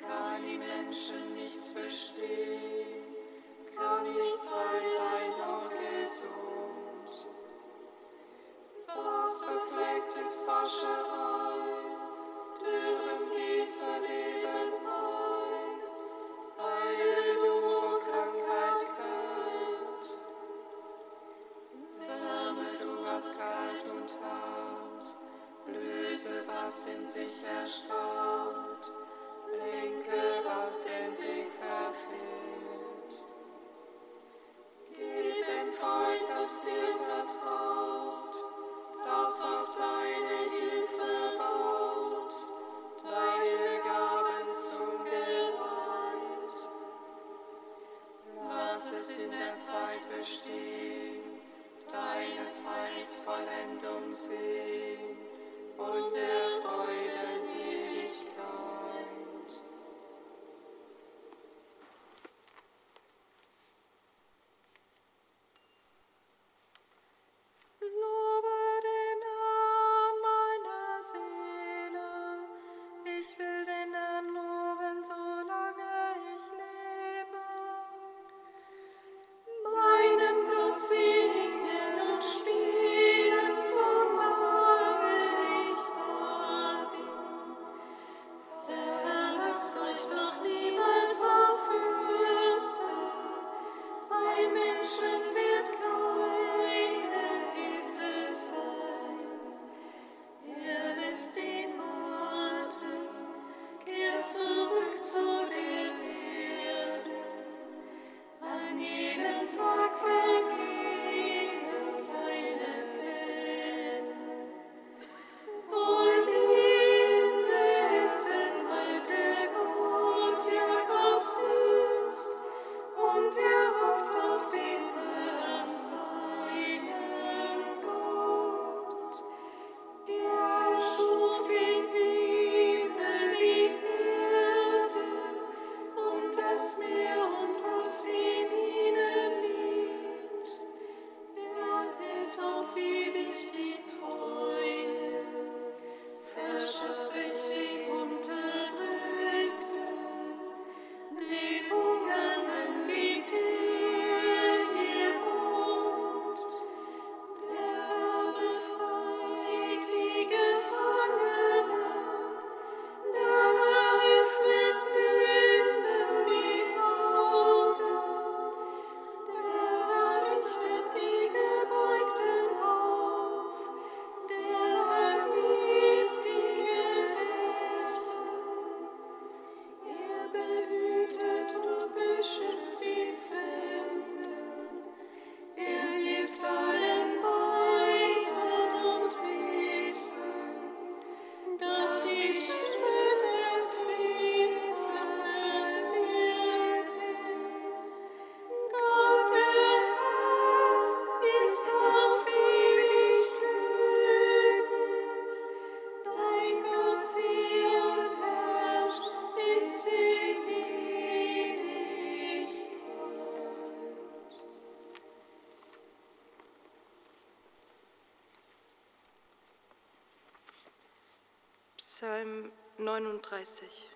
kann die Menschen nichts verstehen, kann nichts sein, ein Auge. am und der Psalm 39.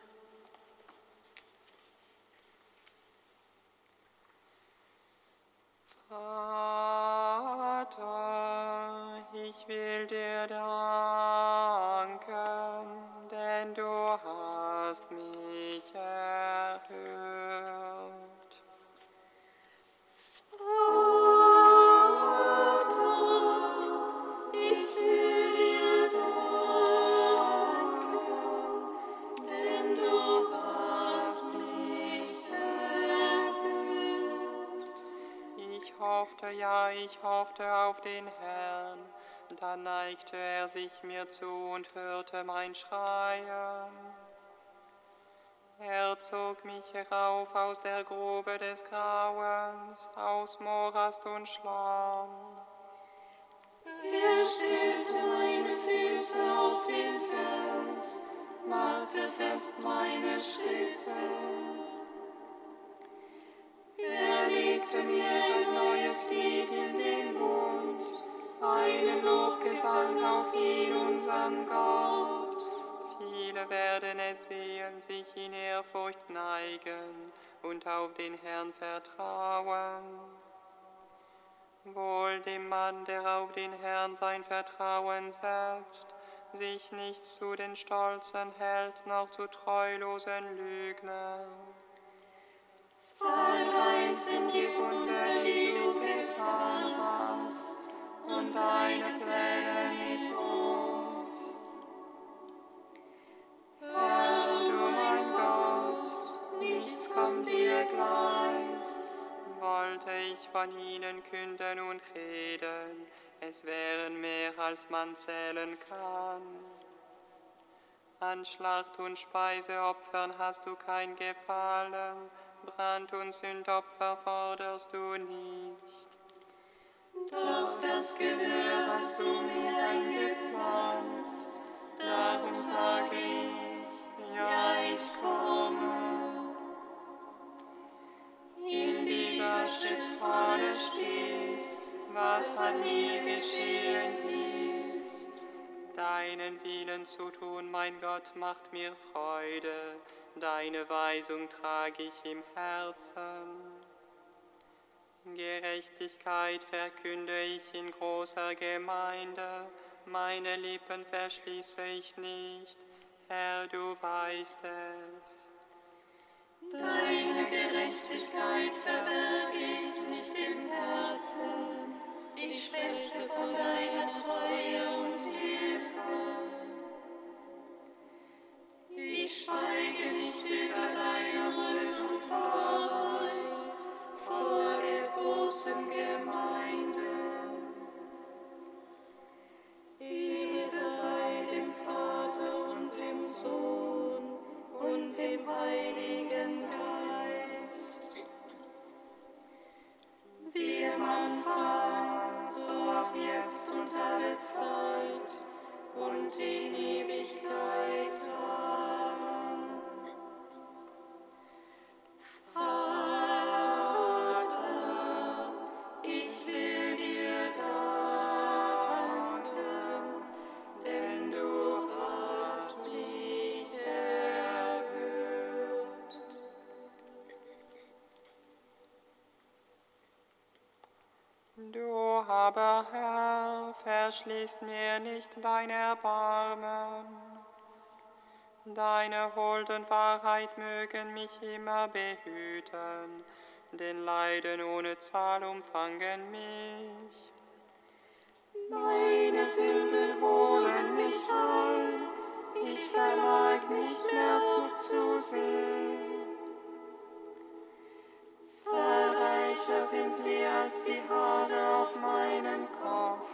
Vater, ich will dir danken, denn du hast mich erhört. Ja, ich hoffte auf den Herrn. Da neigte er sich mir zu und hörte mein Schreien. Er zog mich herauf aus der Grube des Grauens, aus Morast und Schlamm. Er stellte meine Füße Viele werden es sehen, sich in Ehrfurcht neigen und auf den Herrn vertrauen. Wohl dem Mann, der auf den Herrn sein Vertrauen setzt, sich nicht zu den Stolzen hält, noch zu treulosen Lügnern. Zahlreich sind die Wunder, die du getan hast, und deine Pläne mit uns. Von ihnen künden und reden, es wären mehr als man zählen kann. An Schlacht und Speiseopfern hast du kein Gefallen, Brand- und Sündopfer forderst du nicht. Doch das Gehör hast du mir eingepflanzt, darum sage ich, ja, ich komme. Schriftrolle steht, was an mir geschehen ist. Deinen Willen zu tun, mein Gott, macht mir Freude, deine Weisung trage ich im Herzen. Gerechtigkeit verkünde ich in großer Gemeinde, meine Lippen verschließe ich nicht, Herr, du weißt es. Deine Gerechtigkeit verberge Du aber, Herr, verschließt mir nicht dein Erbarmen. Deine Huld und Wahrheit mögen mich immer behüten, denn Leiden ohne Zahl umfangen mich. Meine Sünden holen mich ein, ich vermag nicht mehr aufzusehen. Zahlreicher sind sie als die Haare auf meinem Kopf,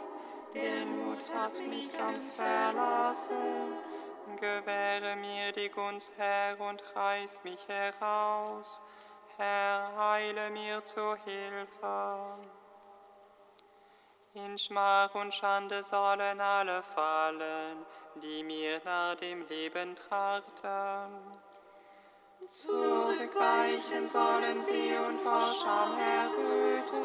Demut hat mich ganz verlassen. Gewähre mir die Gunst, Herr, und reiß mich heraus. Herr, heile mir zu Hilfe. In Schmach und Schande sollen alle fallen, die mir nach dem Leben trachten. Zurückweichen sollen sie und vor Scham erröten,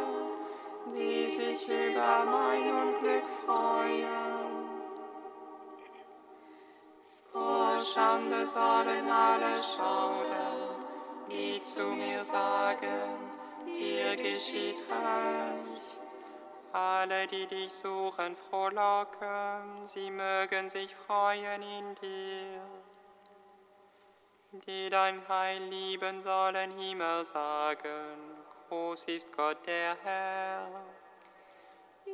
die sich über mein Unglück freuen. Vor Schande sollen alle schaudern, die zu mir sagen, dir geschieht recht. Alle, die dich suchen, frohlocken, sie mögen sich freuen in dir. Die dein Heil lieben, sollen immer sagen, groß ist Gott der Herr.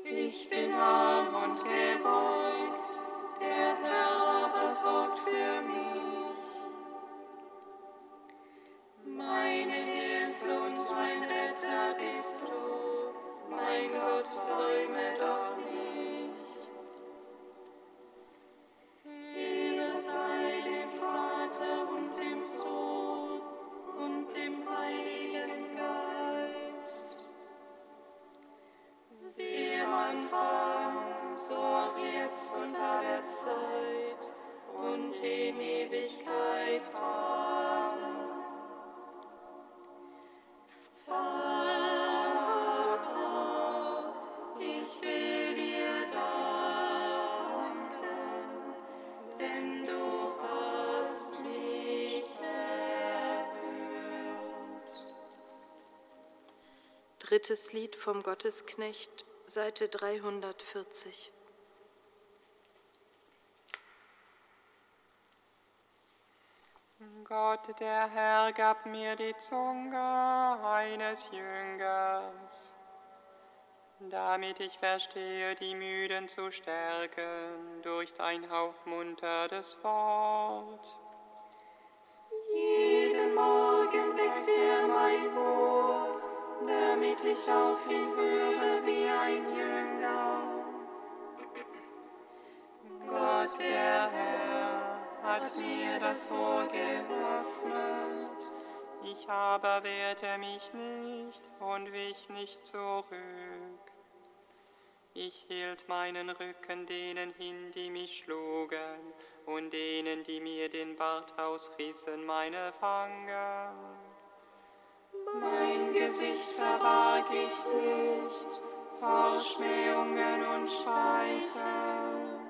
Ich bin arm und gebeugt, der Herr aber sorgt für mich. Meine Hilfe und mein Retter bist du, mein Gott, säume doch nicht. Drittes Lied vom Gottesknecht, Seite 340. Gott, der Herr, gab mir die Zunge eines Jüngers, damit ich verstehe, die Müden zu stärken durch dein aufmunterndes Wort. Jeden Morgen weckt er mein Ohr, damit ich auf ihn höre wie ein Jünger. Gott, der Herr, hat mir das Ohr geöffnet. Ich aber wehrte mich nicht und wich nicht zurück. Ich hielt meinen Rücken denen hin, die mich schlugen, und denen, die mir den Bart ausrissen, meine Fangen. Mein Gesicht verbarg ich nicht vor Schmähungen und Schweichen.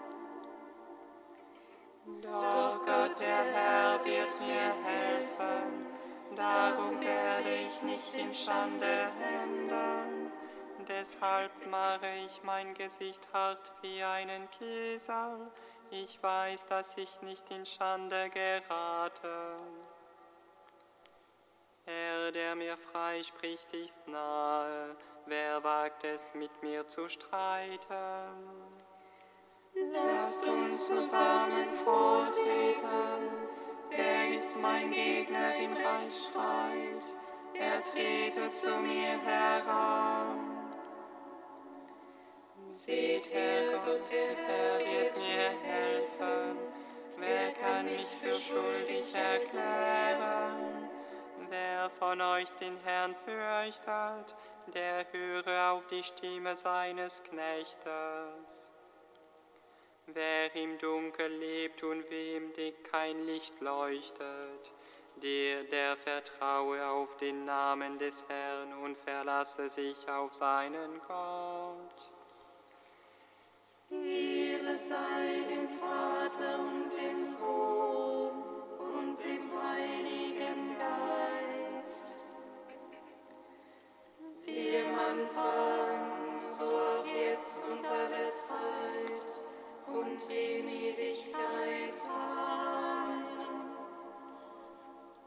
Doch Gott, der Herr, wird mir helfen, darum werde ich nicht in Schande enden. Deshalb mache ich mein Gesicht hart wie einen Kiesel. Ich weiß, dass ich nicht in Schande gerate. Er, der mir frei spricht, ist nahe. Wer wagt es, mit mir zu streiten? Lasst uns zusammen vortreten. Wer ist mein Gegner im Rechtsstreit? Er trete zu mir heran. Seht her, Gott, der Herr wird mir helfen. Wer kann mich für schuldig erklären? Wer von euch den Herrn fürchtet, der höre auf die Stimme seines Knechtes. Wer im Dunkel lebt und wem kein Licht leuchtet, der, der vertraue auf den Namen des Herrn und verlasse sich auf seinen Gott. Ehre sei dem Vater und dem Sohn und dem Heiligen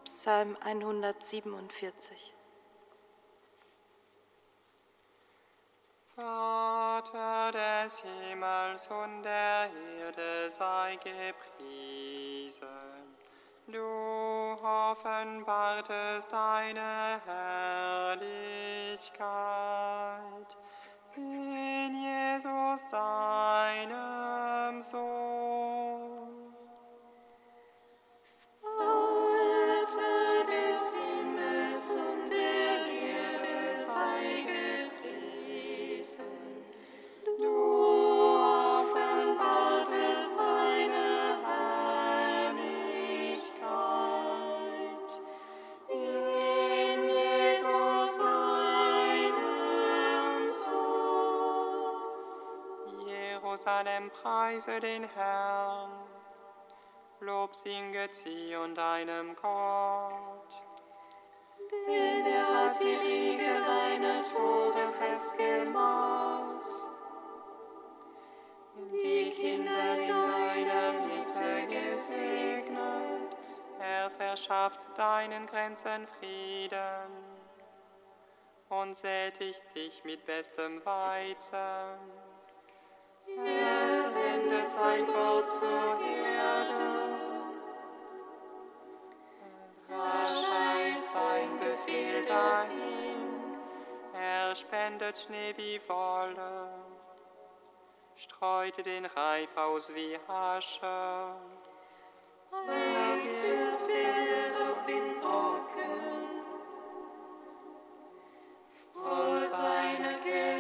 Psalm 147. Vater des Himmels und der Erde sei gepriesen. Du offenbartest deine Herrlichkeit. In Jesus deinem Jerusalem preise den Herrn. Lob singet Zion deinem Gott. Denn er hat die Riegel deiner Tore festgemacht. Die Kinder in deiner Mitte gesegnet. Er verschafft deinen Grenzen Frieden und sättigt dich mit bestem Weizen. Er sendet sein Wort zur Erde. Eilt sein Befehl dahin. Er spendet Schnee wie Wolle, streute den Reif aus wie Asche. Als wirft er ab in Brocken. Voll seiner Kälte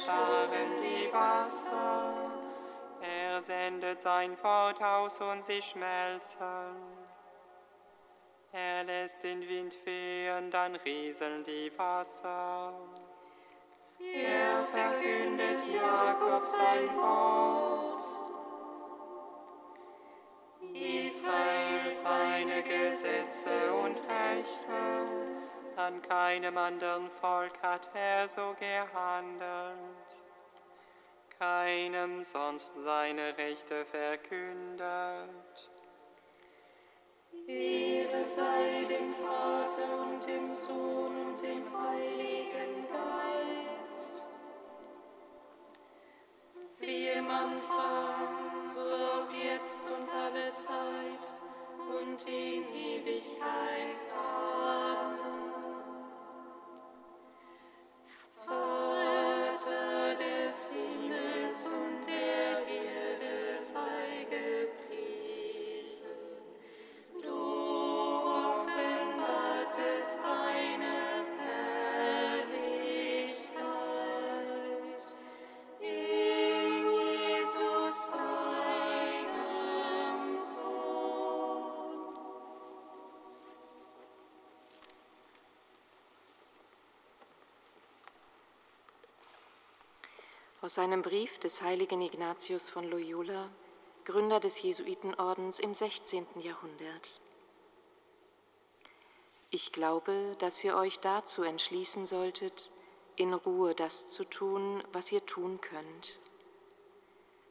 erstarren die Wasser. Er sendet sein Wort aus und sie schmelzen. Er lässt den Wind wehen, dann rieseln die Wasser. Er verkündet Jakob sein Wort. Israel seine Gesetze und Rechte. An keinem anderen Volk hat er so gehandelt. Keinem sonst seine Rechte verkündet. Ehre sei dem Vater und dem Sohn und dem Heiligen Geist. Wie im Anfang, so jetzt und alle Zeit und in Ewigkeit. Amen. Aus einem Brief des heiligen Ignatius von Loyola, Gründer des Jesuitenordens im 16. Jahrhundert. Ich glaube, dass ihr euch dazu entschließen solltet, in Ruhe das zu tun, was ihr tun könnt.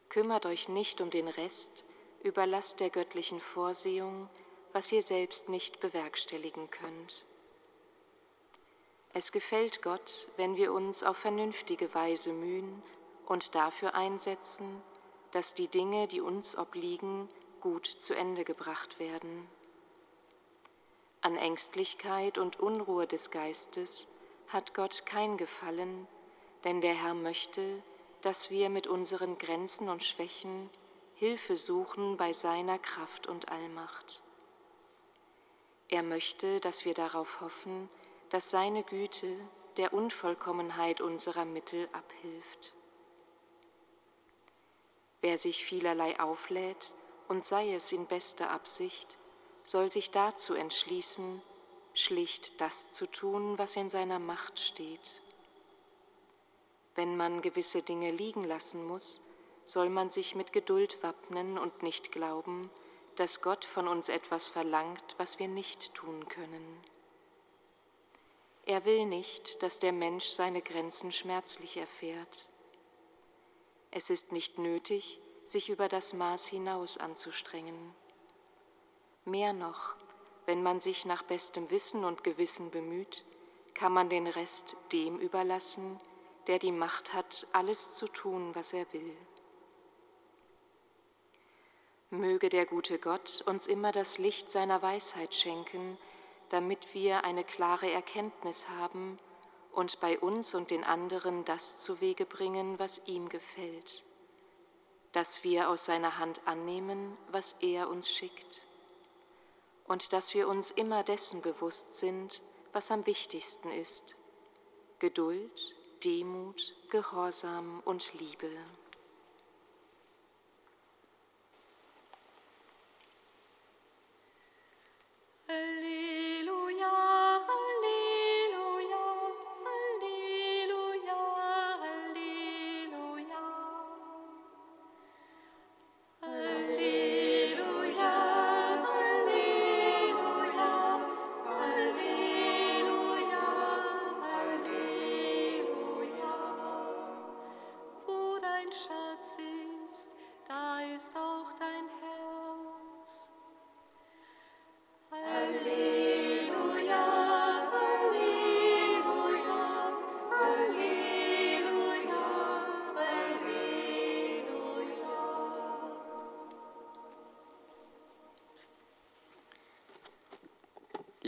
Kümmert euch nicht um den Rest, überlasst der göttlichen Vorsehung, was ihr selbst nicht bewerkstelligen könnt. Es gefällt Gott, wenn wir uns auf vernünftige Weise mühen und dafür einsetzen, dass die Dinge, die uns obliegen, gut zu Ende gebracht werden. An Ängstlichkeit und Unruhe des Geistes hat Gott kein Gefallen, denn der Herr möchte, dass wir mit unseren Grenzen und Schwächen Hilfe suchen bei seiner Kraft und Allmacht. Er möchte, dass wir darauf hoffen, dass seine Güte der Unvollkommenheit unserer Mittel abhilft. Wer sich vielerlei auflädt, und sei es in bester Absicht, soll sich dazu entschließen, schlicht das zu tun, was in seiner Macht steht. Wenn man gewisse Dinge liegen lassen muss, soll man sich mit Geduld wappnen und nicht glauben, dass Gott von uns etwas verlangt, was wir nicht tun können. Er will nicht, dass der Mensch seine Grenzen schmerzlich erfährt. Es ist nicht nötig, sich über das Maß hinaus anzustrengen. Mehr noch, wenn man sich nach bestem Wissen und Gewissen bemüht, kann man den Rest dem überlassen, der die Macht hat, alles zu tun, was er will. Möge der gute Gott uns immer das Licht seiner Weisheit schenken, damit wir eine klare Erkenntnis haben und bei uns und den anderen das zu Wege bringen, was ihm gefällt, dass wir aus seiner Hand annehmen, was er uns schickt, und dass wir uns immer dessen bewusst sind, was am wichtigsten ist, Geduld, Demut, Gehorsam und Liebe. Halleluja, Halleluja,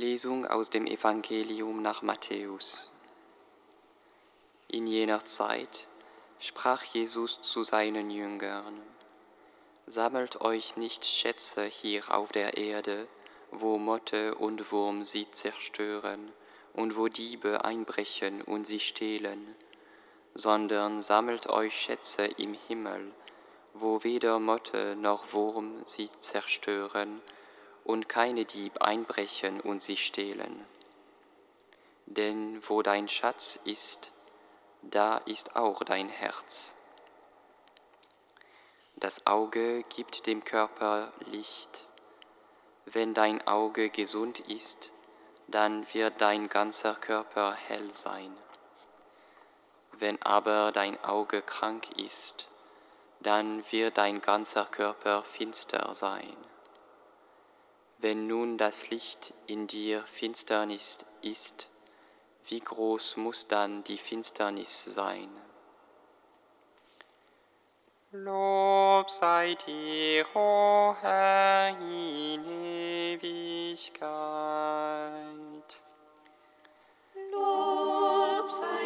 Lesung aus dem Evangelium nach Matthäus. In jener Zeit sprach Jesus zu seinen Jüngern, Sammelt euch nicht Schätze hier auf der Erde, wo Motte und Wurm sie zerstören und wo Diebe einbrechen und sie stehlen, sondern sammelt euch Schätze im Himmel, wo weder Motte noch Wurm sie zerstören und keine Dieb einbrechen und sie stehlen. Denn wo dein Schatz ist, da ist auch dein Herz. Das Auge gibt dem Körper Licht. Wenn dein Auge gesund ist, dann wird dein ganzer Körper hell sein. Wenn aber dein Auge krank ist, dann wird dein ganzer Körper finster sein. Wenn nun das Licht in dir Finsternis ist, wie groß muss dann die Finsternis sein? Lob sei dir, o oh Herr, in Ewigkeit. Lob sei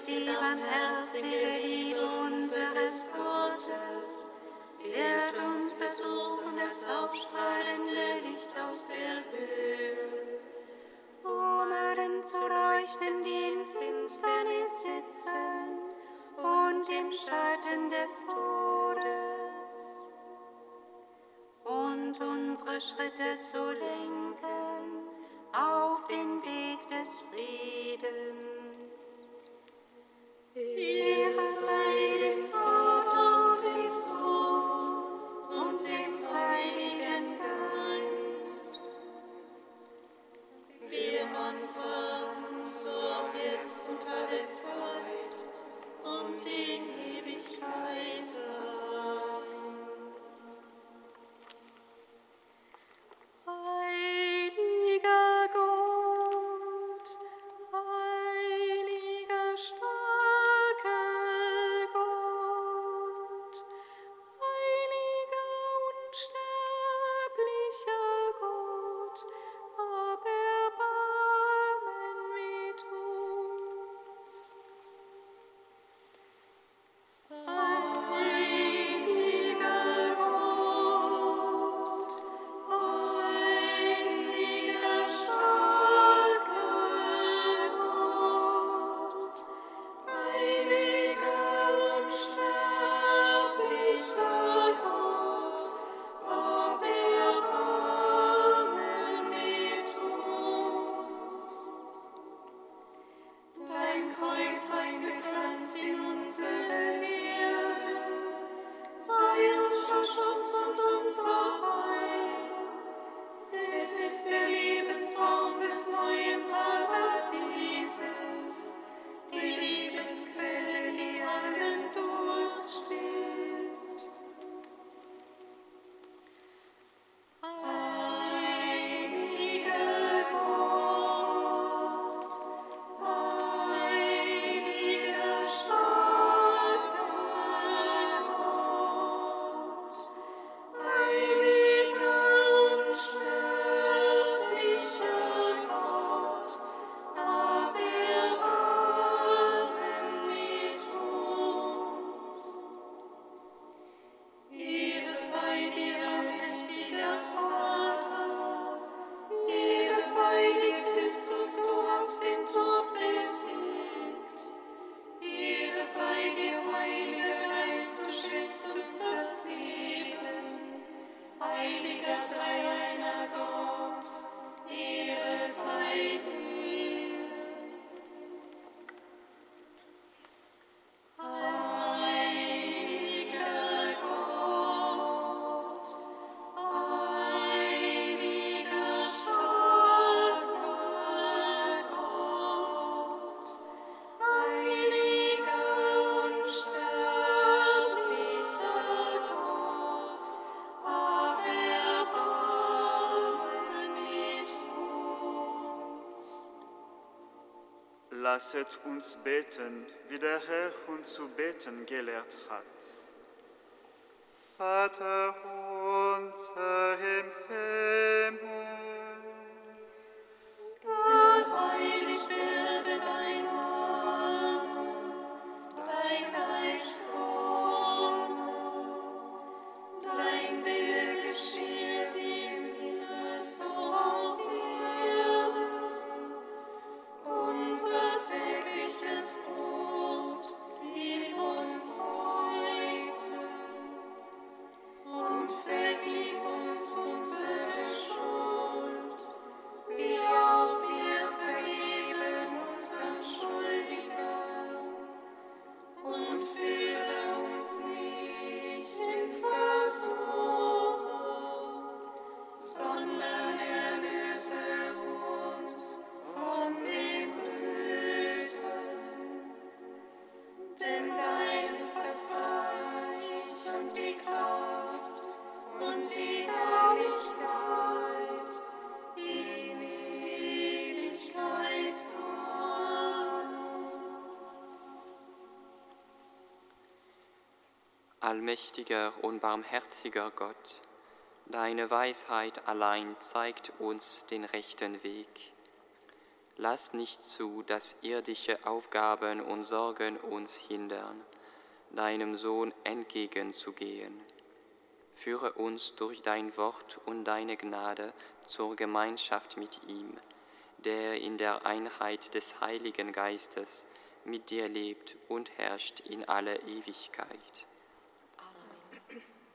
Durch die barmherzige Liebe unseres Gottes wird uns besuchen das aufstrahlende Licht aus der Höhe. um allen zu leuchten, die in Finsternis sitzen und im Schatten des Todes, und unsere Schritte zu lenken auf den Weg des Friedens. Ehre sei dem des neuen Paradieses, die Lebensquelle, die allen Durst stillt. Heiliger Geist, du schenkst uns das Leben, Heiliger Dreieiner Gott. Lasset uns beten, wie der Herr uns zu beten gelehrt hat. Vater unser im Himmel, allmächtiger und barmherziger Gott, deine Weisheit allein zeigt uns den rechten Weg. Lass nicht zu, dass irdische Aufgaben und Sorgen uns hindern, deinem Sohn entgegenzugehen. Führe uns durch dein Wort und deine Gnade zur Gemeinschaft mit ihm, der in der Einheit des Heiligen Geistes mit dir lebt und herrscht in alle Ewigkeit.